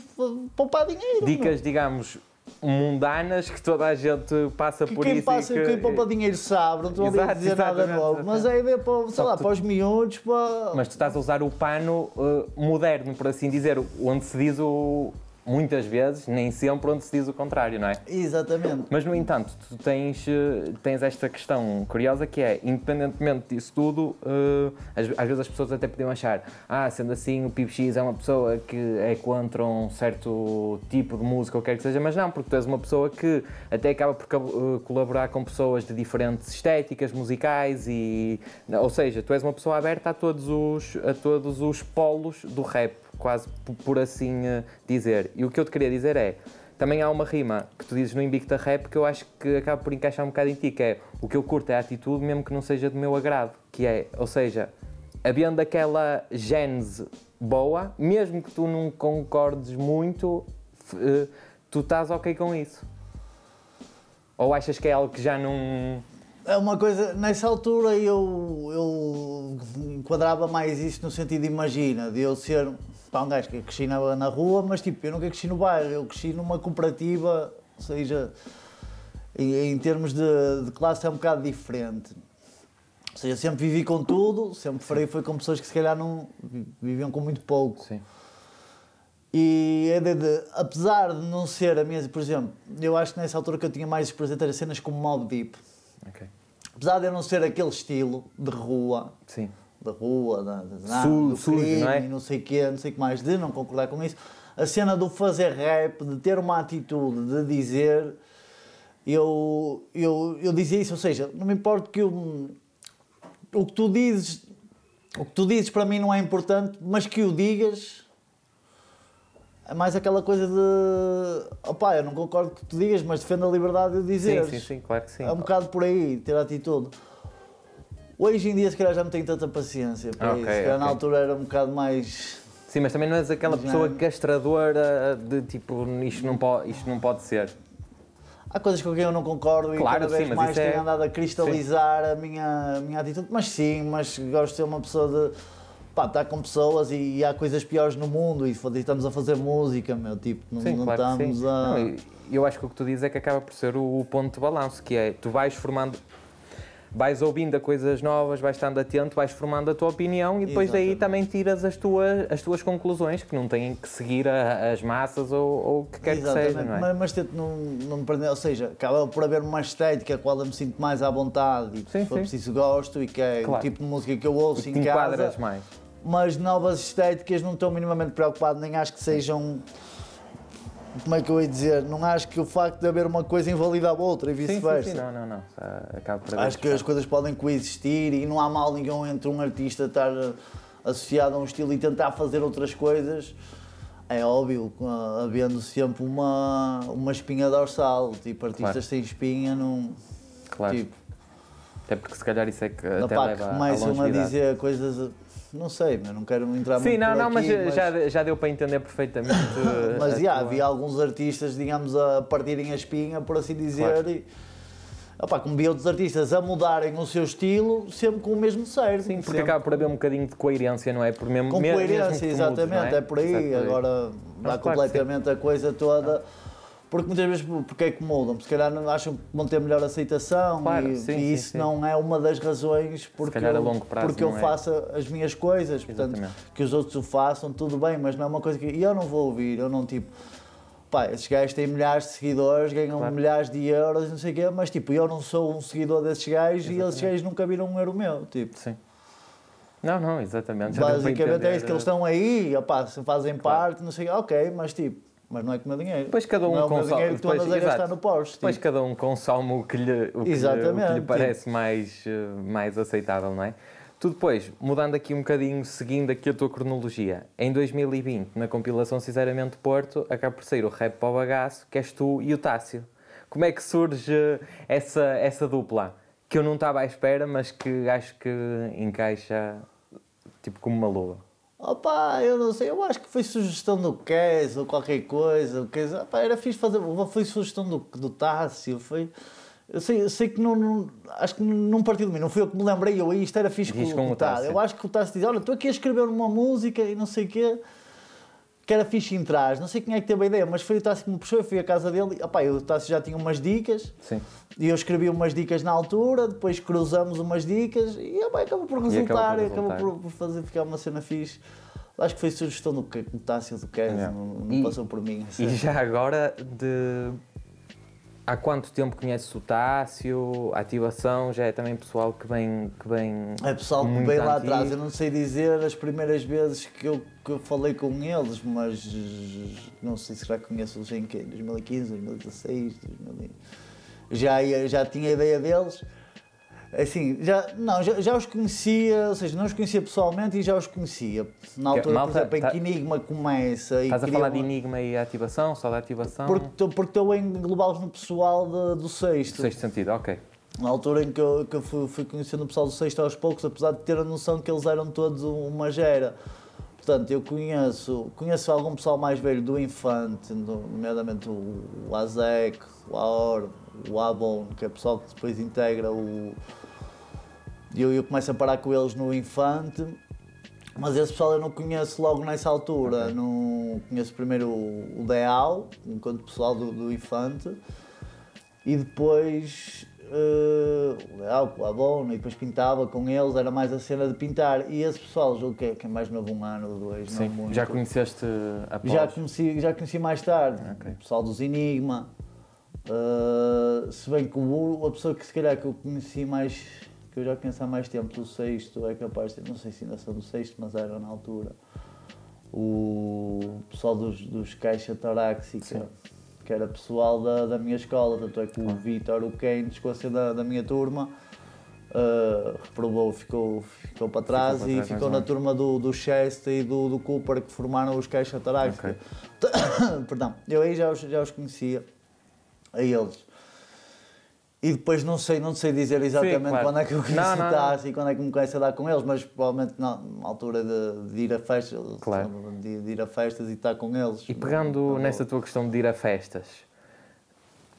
poupar dinheiro. Dicas, digamos, mundanas que toda a gente passa Que por quem isso passa, que... quem poupa dinheiro sabe, não estou a dizer nada novo. Mas é a ideia para, sei lá, tu- para os miúdos, para. Mas tu estás a usar o pano eh, moderno, por assim dizer, onde se diz o... Muitas vezes, nem sempre, onde se diz o contrário, não é? Exatamente. Mas, no entanto, tu tens, eh, tens esta questão curiosa que é, independentemente disso tudo, eh, às, às vezes as pessoas até podiam achar ah, sendo assim, o Pipo X é uma pessoa que é contra um certo tipo de música, ou quer que seja, mas não, porque tu és uma pessoa que até acaba por eh, colaborar com pessoas de diferentes estéticas musicais e... Ou seja, tu és uma pessoa aberta a todos os, a todos os polos do rap, quase por assim eh, dizer. E o que eu te queria dizer é, também há uma rima que tu dizes no Invicta Rap que eu acho que acaba por encaixar um bocado em ti, que é o que eu curto é a atitude, mesmo que não seja do meu agrado. Que é, ou seja, havendo aquela gênese boa, mesmo que tu não concordes muito, eh, tu estás ok com isso. Ou achas que é algo que já não. É uma coisa, nessa altura eu, eu enquadrava mais isso no sentido, imagina, de eu ser pá, um gajo que cresci na, na rua, mas tipo, eu nunca cresci no bairro, eu cresci numa cooperativa, ou seja, em, em termos de, de classe é um bocado diferente. Ou seja, sempre vivi com tudo, sempre farei foi com pessoas que se calhar não vi- viviam com muito pouco. Sim. E é de, de- apesar de não ser a minha, por exemplo, eu acho que nessa altura que eu tinha mais presente era cenas como Mob Deep. Ok. Apesar de eu não ser aquele estilo de rua, Sim. Da rua, da, da, Su- do sujo, crime, não é? não sei o quê, não sei o que mais, de não concordar com isso, a cena do fazer rap, de ter uma atitude, de dizer, eu, eu, eu dizia isso, ou seja, não me importa que eu, o que tu dizes, o que tu dizes para mim não é importante, mas que o digas é mais aquela coisa de opá, eu não concordo que tu digas, mas defendo a liberdade de Sim, dizer. sim, sim, claro que sim. É um bocado por aí, ter atitude. Hoje em dia, se calhar, já não tenho tanta paciência para Ok, isso. Se calhar, na ok. altura era um bocado mais. Sim, mas também não és aquela Já- pessoa castradora de tipo, isto não pode, isto não pode ser. Há coisas com quem eu não concordo Claro, e cada vez sim, mais isso é- tenho andado a cristalizar a minha, a minha atitude. Mas sim, mas gosto de ser uma pessoa de. pá, estar com pessoas e, e há coisas piores no mundo e foda-se, estamos a fazer música, meu. Tipo, não, Sim, não claro estamos a. Não, e eu acho que o que tu dizes é que acaba por ser o, o ponto de balanço, que é, tu vais formando, vais ouvindo a coisas novas, vais estando atento, vais formando a tua opinião e depois daí Exatamente. também tiras as tuas, as tuas conclusões, que não têm que seguir a- as massas ou, o que quer que seja, não é? mas, mas tento não, não me prender, ou seja, acaba por haver uma estética a qual eu me sinto mais à vontade e Sim, se for sim. preciso gosto e que é Claro. o tipo de música que eu ouço te em casa. mais. mas novas estéticas não estou minimamente preocupado, nem acho que sejam. Como é que eu ia dizer? Não acho que o facto de haver uma coisa invalida a outra e Sim, sim, vice-versa. sim, não, não, não. Só Acaba por Acho que as coisas podem coexistir e não há mal nenhum entre um artista estar associado a um estilo e tentar fazer outras coisas. É óbvio, havendo sempre uma, uma espinha dorsal. Tipo, artistas Claro. sem espinha não. Claro. Tipo, Até porque se calhar isso é que até que leva à começam a longevidade. dizer coisas. Não sei, mas não quero entrar Sim, muito não, não, mas, aqui, Já, já deu para entender perfeitamente. *laughs* Mas a já, havia alguns artistas, digamos, a partirem a espinha, por assim dizer, Claro. e opá, como vi outros artistas a mudarem o seu estilo, sempre com o mesmo certo. Sim, porque sempre acaba por haver um bocadinho de coerência, não é? Por mesmo, com mesmo coerência, tu exatamente, mudes, não é? por aí. Exato, Agora dá completamente a coisa toda. Porque muitas vezes, porque é que mudam? Porque se calhar não acham que vão ter melhor aceitação Claro, e, sim, e isso sim. não é uma das razões porque, eu, porque eu é. faço as minhas coisas. Portanto, Exatamente. que os outros o façam, tudo bem, mas não é uma coisa que eu não vou ouvir, eu não tipo. Pá, esses gajos têm milhares de seguidores, ganham Claro. milhares de euros e não sei o quê, mas tipo, eu não sou um seguidor desses gajos e esses Exatamente. gajos nunca viram um euro meu. Tipo, Sim. Não, não, exatamente. basicamente é isso que eles estão aí, se fazem parte, não sei ok, mas tipo, mas não é com o meu dinheiro. Depois cada um não é consome. dinheiro que tu depois, andas a gastar exato. no Porsche. Depois tipo. cada um consome o que lhe, o que lhe- o que lhe tipo. parece mais, eh, mais aceitável, não é? Tu depois, mudando aqui um bocadinho, seguindo aqui a tua cronologia, em 2020, na compilação Sinceramente Porto, acaba por sair o Rap para o Bagaço, que és tu e o Tássio. Como é que surge essa, essa dupla? Que eu não estava à espera, mas que acho que encaixa tipo como uma luva. Opa, eu não sei, eu acho que foi sugestão do Kes ou qualquer coisa. O Kes, opa, era fixe fazer, foi sugestão do, do Tássio, foi. Eu sei, eu sei que não, não, Acho que não partiu de mim, não fui eu que me lembrei, eu isto era fixe Diz com, com o. Tássio. Eu acho que o Tássio diz: Olha, estou aqui a escrever uma música e não sei o quê, que era fixe em trás. Não sei quem é que teve a ideia, mas foi o Tássio que me puxou. Eu fui à casa dele e opa, o Tássio já tinha umas dicas. Sim. E eu escrevi umas dicas na altura, depois cruzamos umas dicas e opa, acabou por resultar, por e acabou resultar. por, por fazer ficar uma cena fixe. Acho que foi sugestão do, Tássio do Yeah. não, não E- passou por mim. E já agora, de... há quanto tempo conheces o Tássio? A ativação já é também pessoal que vem. Que vem É pessoal que veio lá antigo. atrás, eu não sei dizer as primeiras vezes que eu, que eu falei com eles, mas não sei se já conheço-os em quê? 2015, 2016, 2000 e- já, já tinha ideia deles. Assim, já, não, já, já os conhecia, ou seja, não os conhecia pessoalmente e já os conhecia. Na altura, malta, por exemplo, em tá- que Enigma começa e Estás a falar de uma- enigma e ativação, só da ativação? Porque porque estou a englobá-los no pessoal de- do sexto. Sexto sentido, ok. Na altura em que eu, que eu fui, fui conhecendo o pessoal do sexto aos poucos, apesar de ter a noção que eles eram todos uma gera. Portanto, eu conheço, conheço algum pessoal mais velho do Infante, no- nomeadamente o, o Azek, o Aor, o Abon, que é pessoal que depois integra o. E eu, eu começo a parar com eles no Infante, mas esse pessoal eu não conheço logo nessa altura. Ok. Não conheço primeiro o, o Deal, enquanto pessoal do, do Infante, e depois eh, o Leal, o Abon, e depois pintava com eles, era mais a cena de pintar. E esse pessoal, julgo que é, que é mais novo, um ano ou dois, Sim. não muito. Já conheceste após? Já conheci, já conheci mais tarde, Ok. o pessoal dos Enigma. Uh, se bem que o, a pessoa que se calhar que eu conheci mais, que eu já conheço há mais tempo, do sexto, é capaz de não sei se ainda são do sexto, mas era na altura. O pessoal dos, dos Caixa Taráxica, Sim. que era pessoal da, da minha escola, tanto é que o Vitor, o Kane, chegou a ser da, minha turma. Uh, reprovou, ficou, ficou para trás para e ficou na turma do, do Chester e do, do Cooper que formaram os Caixa Taráxica. *coughs* Perdão, eu aí já os, já os conhecia, a eles. E depois não sei, não sei dizer exatamente claro. quando é que eu conheci Não, não, o Tassi e quando é que me conheço a dar com eles, mas provavelmente na, altura de, de ir a festas, Claro. de, de ir a festas e estar com eles. E pegando Não- não- nessa tua questão de ir a festas,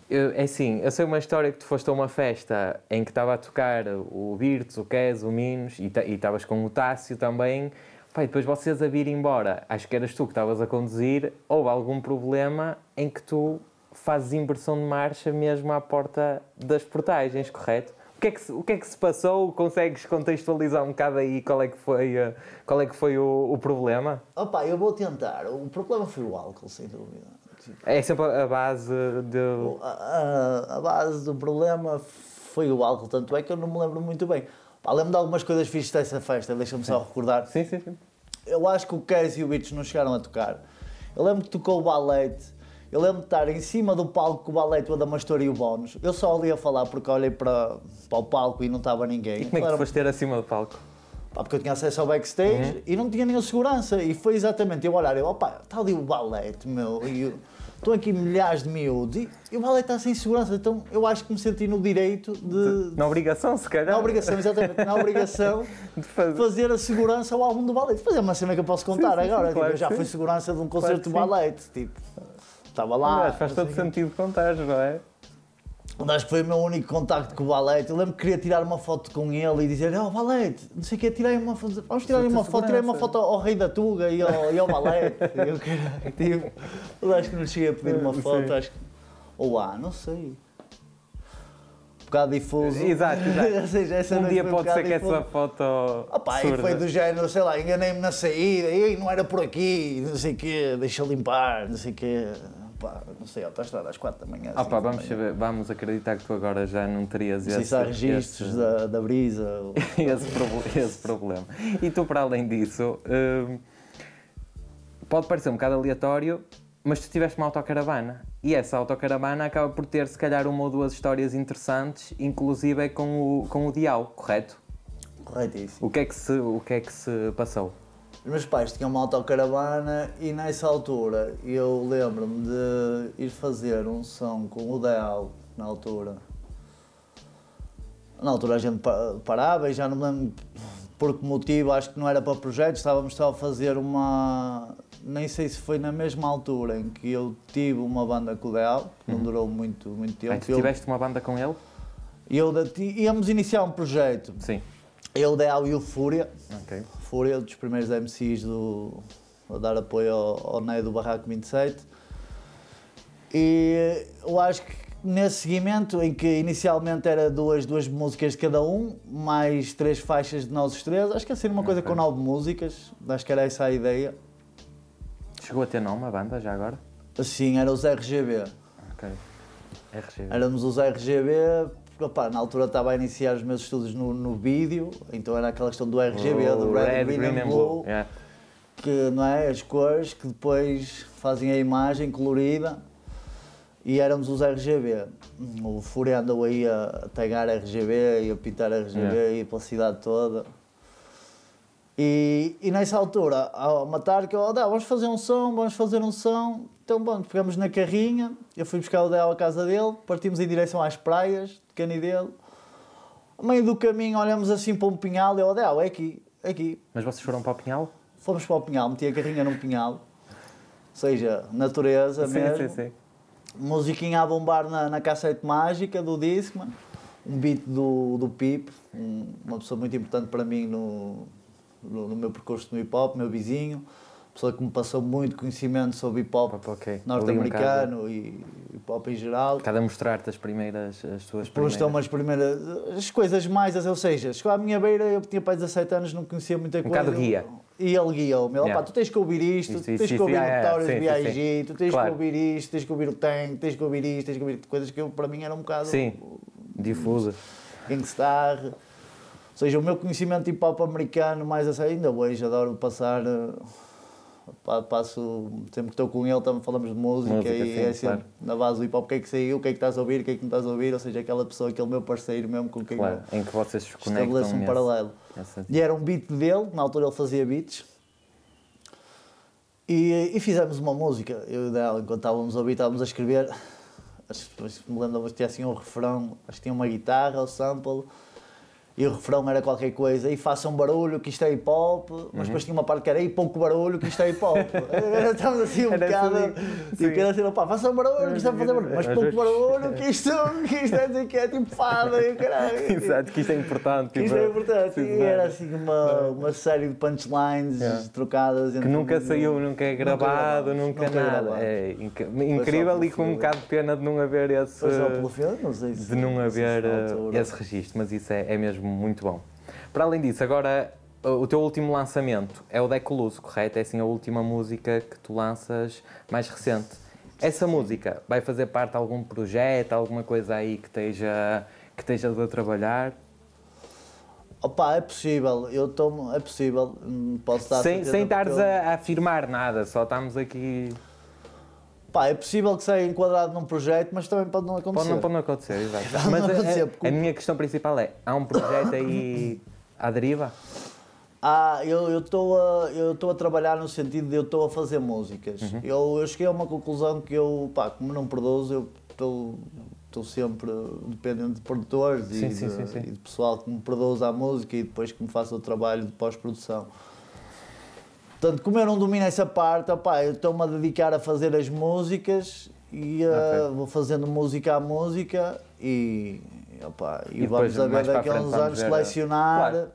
eu- é assim, eu sei uma história que tu foste a uma festa em que estava a tocar o Virtus, o Kes, o Minos e ta- estavas com o Tássio também. E depois vocês a vir embora, acho que eras tu que estavas a conduzir, houve algum problema em que tu fazes inversão de marcha mesmo à porta das portagens, correto? O que é que se, o que é que se passou? Consegues contextualizar um bocado aí qual é que foi, eh, qual é que foi o, o problema? Opa, eu vou tentar. O problema foi o álcool, sem dúvida. É sempre a base de. a, a- a base do problema foi o álcool, tanto é que eu não me lembro muito bem. Pá, lembro de algumas coisas fixas dessa festa, deixa-me só recordar. Sim, sim, sim. Eu acho que o Kes e o Beats não chegaram a tocar. Eu lembro que tocou o balete. Eu lembro de estar em cima do palco com o balete, o Adamastor e o Bónus. Eu só ali a falar porque olhei para, para o palco e não estava ninguém. E como é que tu foste ter acima do palco? Pá, porque eu tinha acesso ao backstage e não tinha nenhuma segurança. E foi exatamente eu olhar, eu, opá, está ali o balete, meu, e estão aqui milhares de miúdos e, o balete está sem segurança. Então eu acho que me senti no direito de. Na obrigação, se calhar. na obrigação, exatamente, na obrigação *laughs* de fazer. fazer a segurança ao álbum do balete. Fazer uma cena que eu posso contar Sim, sim, agora. sim, tipo, claro eu já que fui sim. segurança de um concerto que de balete. Tipo, estava lá. Aliás, faz todo sentido contar, não é? Acho que foi o meu único contacto com o Valete. Eu lembro que queria tirar uma foto com ele e dizer: Oh, Valete, não sei o quê, tirei uma foto. Vamos tirar uma foto. Tirei uma foto ao Rei da Tuga e ao, e ao Valete. E *laughs* eu, caralho, tipo, acho que não cheguei a pedir uma *laughs* foto. Acho que, ou há, não sei. Um bocado difuso. Exato, *laughs* exato. Ou seja, essa Um dia pode bocado ser que difuso. essa foto. Opa, e surda. foi do género, sei lá, enganei-me na saída, e não era por aqui, não sei o quê, deixa limpar, não sei o quê. Pá, não sei, autoestrada às 4 da manhã. Ah, cinco pá, vamos, saber, vamos acreditar que tu agora já não terias Não sei esse, se há registros esse, da, da brisa. ou- *laughs* esse, proble- esse problema. E tu, para além disso, hum, pode parecer um bocado aleatório, mas tu tiveste uma autocaravana. E essa autocaravana acaba por ter, se calhar, uma ou duas histórias interessantes, inclusive com o, com o Dial, correto? Corretíssimo. O que, é que se, o que é que se passou? Os meus pais tinham uma autocaravana e nessa altura eu lembro-me de ir fazer um som com o Deal, na altura. Na altura a gente pa- parava e já não me lembro. por que motivo, acho que não era para projetos, estávamos só a fazer uma. Nem sei se foi na mesma altura em que eu tive uma banda com o Deal, que não durou muito, muito tempo. Aí tu Eu- tiveste uma banda com ele? Eu da- ti- íamos iniciar um projeto, Sim. Eu, e o Fúria. Ok. Fúria, dos primeiros MCs do, a dar apoio ao, ao Ney do Barraco 27. E eu acho que nesse seguimento, em que inicialmente era duas, duas músicas de cada um, mais três faixas de nós os três, acho que ia ser uma coisa Ok. com nove músicas, acho que era essa a ideia. Chegou a ter nome a banda já agora? Assim, era os RGB. Ok. RGB. Éramos os RGB, opá, na altura estava a iniciar os meus estudos no, no vídeo, então era aquela questão do RGB, do O Red, Green, and Blue. Yeah. que não é as cores que depois fazem a imagem colorida e éramos os RGB. O Fúria andou aí a tagar RGB e a pintar RGB Yeah. e pela cidade toda. E, e nessa altura, ao matar, que eu, oh, vamos fazer um som, vamos fazer um som. Então, bom, pegamos na carrinha, eu fui buscar o Del à casa dele, partimos em direção às praias de Canidelo. No meio do caminho, olhamos assim para um pinhal e eu, oh, Del, é aqui, é aqui. Mas vocês foram para o Pinhal? Fomos para o Pinhal, meti a carrinha num Pinhal, ou seja, natureza mesmo. sim, sim. Musiquinha a bombar na, na cassete mágica do Discman, um beat do, do Pip, um- uma pessoa muito importante para mim no, no, meu percurso no hip hop, meu vizinho, pessoa que me passou muito conhecimento sobre hip hop Ok. norte-americano e hip hop em geral. Cada mostrar-te as primeiras, as tuas Depois primeiras. estão as primeiras, as coisas mais, ou seja, chegou à minha beira, eu tinha pai 17 anos, não conhecia muita Um coisa. bocado guia. E ele guiou-me, ele, Yeah. "Pá, tu tens que ouvir isto, tu tens que ouvir sim, sim, B.I.G, tu tens Claro. que ouvir isto, tens que ouvir o Tank, tens que ouvir isto, tens que ouvir coisas que eu, para mim eram um bocado Sim, difusa. gangstar. Ou seja, o meu conhecimento de hip hop americano, mais assim, ainda hoje adoro passar. eh, pa- Passo, sempre que estou com ele, também falamos de música, Música, e sim, é sempre claro. na base do hip hop o que é que saiu, o que é que estás a ouvir, o que é que não estás a ouvir, ou seja, aquela pessoa, aquele meu parceiro mesmo com quem Claro, em que vocês eu estabeleço um paralelo. nesse- E era um beat dele, na altura ele fazia beats. E, e fizemos uma música, eu e dela, enquanto estávamos a ouvir, estávamos a escrever. Acho me lembro, tinha assim um refrão, acho que tinha uma guitarra, o sample, e o refrão era qualquer coisa, e façam barulho, que isto é hip hop, Uhum. mas depois tinha uma parte que era e pouco barulho, que isto é hip hop. *laughs* Estávamos assim um Era bocado. assim, E sim. eu quero assim, pá, façam barulho, que isto é fazer barulho, mas pouco barulho, que isto, que isto é dizer que é tipo fada, e o caralho. *laughs* Exato, que isto é importante. Isto tipo, é importante. sim, E era assim uma, uma série de punchlines Yeah. trocadas. Que nunca um- saiu, nunca é gravado, nunca, nunca nada. gravado. É inc- incrível e com um bocado de pena de não haver esse. Foi só pelo filme, não sei se. de não haver eh, esse registro, mas isso é, é mesmo muito bom. Para além disso, agora o teu último lançamento é o Decoluso, correto? É assim a última música que tu lanças mais recente. Essa música vai fazer parte de algum projeto, alguma coisa aí que esteja que estejas a trabalhar? Opa, é possível. Eu estou. É possível. Posso estar. a Sem, sem estares eu- a afirmar nada, só estamos aqui. Pá, é possível que saia enquadrado num projeto, mas também pode não acontecer. Pode não, *laughs* pode não acontecer, exato. Não Mas a- acontecer, a, porque- a minha questão principal é: há um projeto aí à deriva? Ah, eu estou a, eu a trabalhar no sentido de eu estou a fazer músicas. Uhum. Eu, eu cheguei a uma conclusão que eu, pá, como não produzo, eu estou, estou sempre dependente de produtores Sim, e, de, sim, sim. e de pessoal que me produza a música e depois que me faça o trabalho de pós-produção. Portanto, como eu não domino essa parte, opá, eu estou-me a dedicar a fazer as músicas e ah, Ok. vou fazendo música a música e, opá, e, E vamos a ver daqui a uns anos a- selecionar. Claro.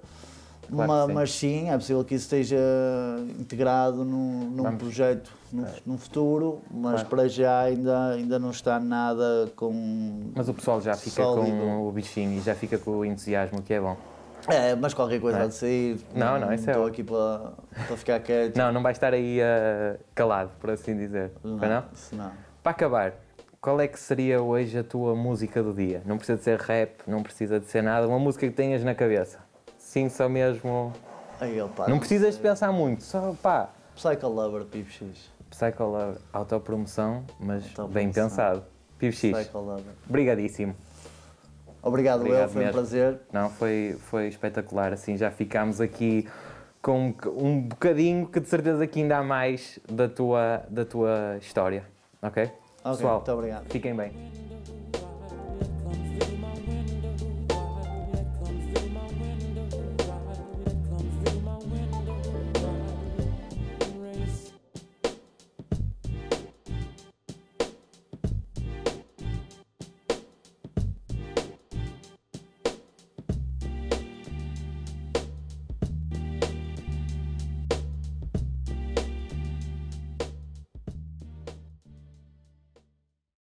Claro Ma- que sim. mas sim, é possível que isso esteja integrado num, num Vamos. projeto no, no futuro, mas Claro. para já ainda, ainda não está nada com. Mas o pessoal já fica Sólido. com o bichinho e já fica com o entusiasmo, que é bom. É, mas qualquer coisa Não é? de sair. Não, não, isso é Estou aqui para, para ficar quieto. Não, não vai estar aí eh, calado, por assim dizer. não, não? não. Para acabar, qual é que seria hoje a tua música do dia? Não precisa de ser rap, não precisa de ser nada, uma música que tenhas na cabeça. Sim, só mesmo. Aí, opa, Não precisas de pensar muito, só pá. Psycho Lover, Pipo X. Psycho Love, autopromoção, mas bem pensado. Pivo X, Psycho Lover. obrigadíssimo. Obrigado, Obrigado eu, foi um mesmo. prazer. Não, foi, foi espetacular. Assim, já ficámos aqui com um bocadinho que de certeza que ainda há mais da tua, da tua história. Ok? Ok, Pessoal, muito obrigado. fiquem bem.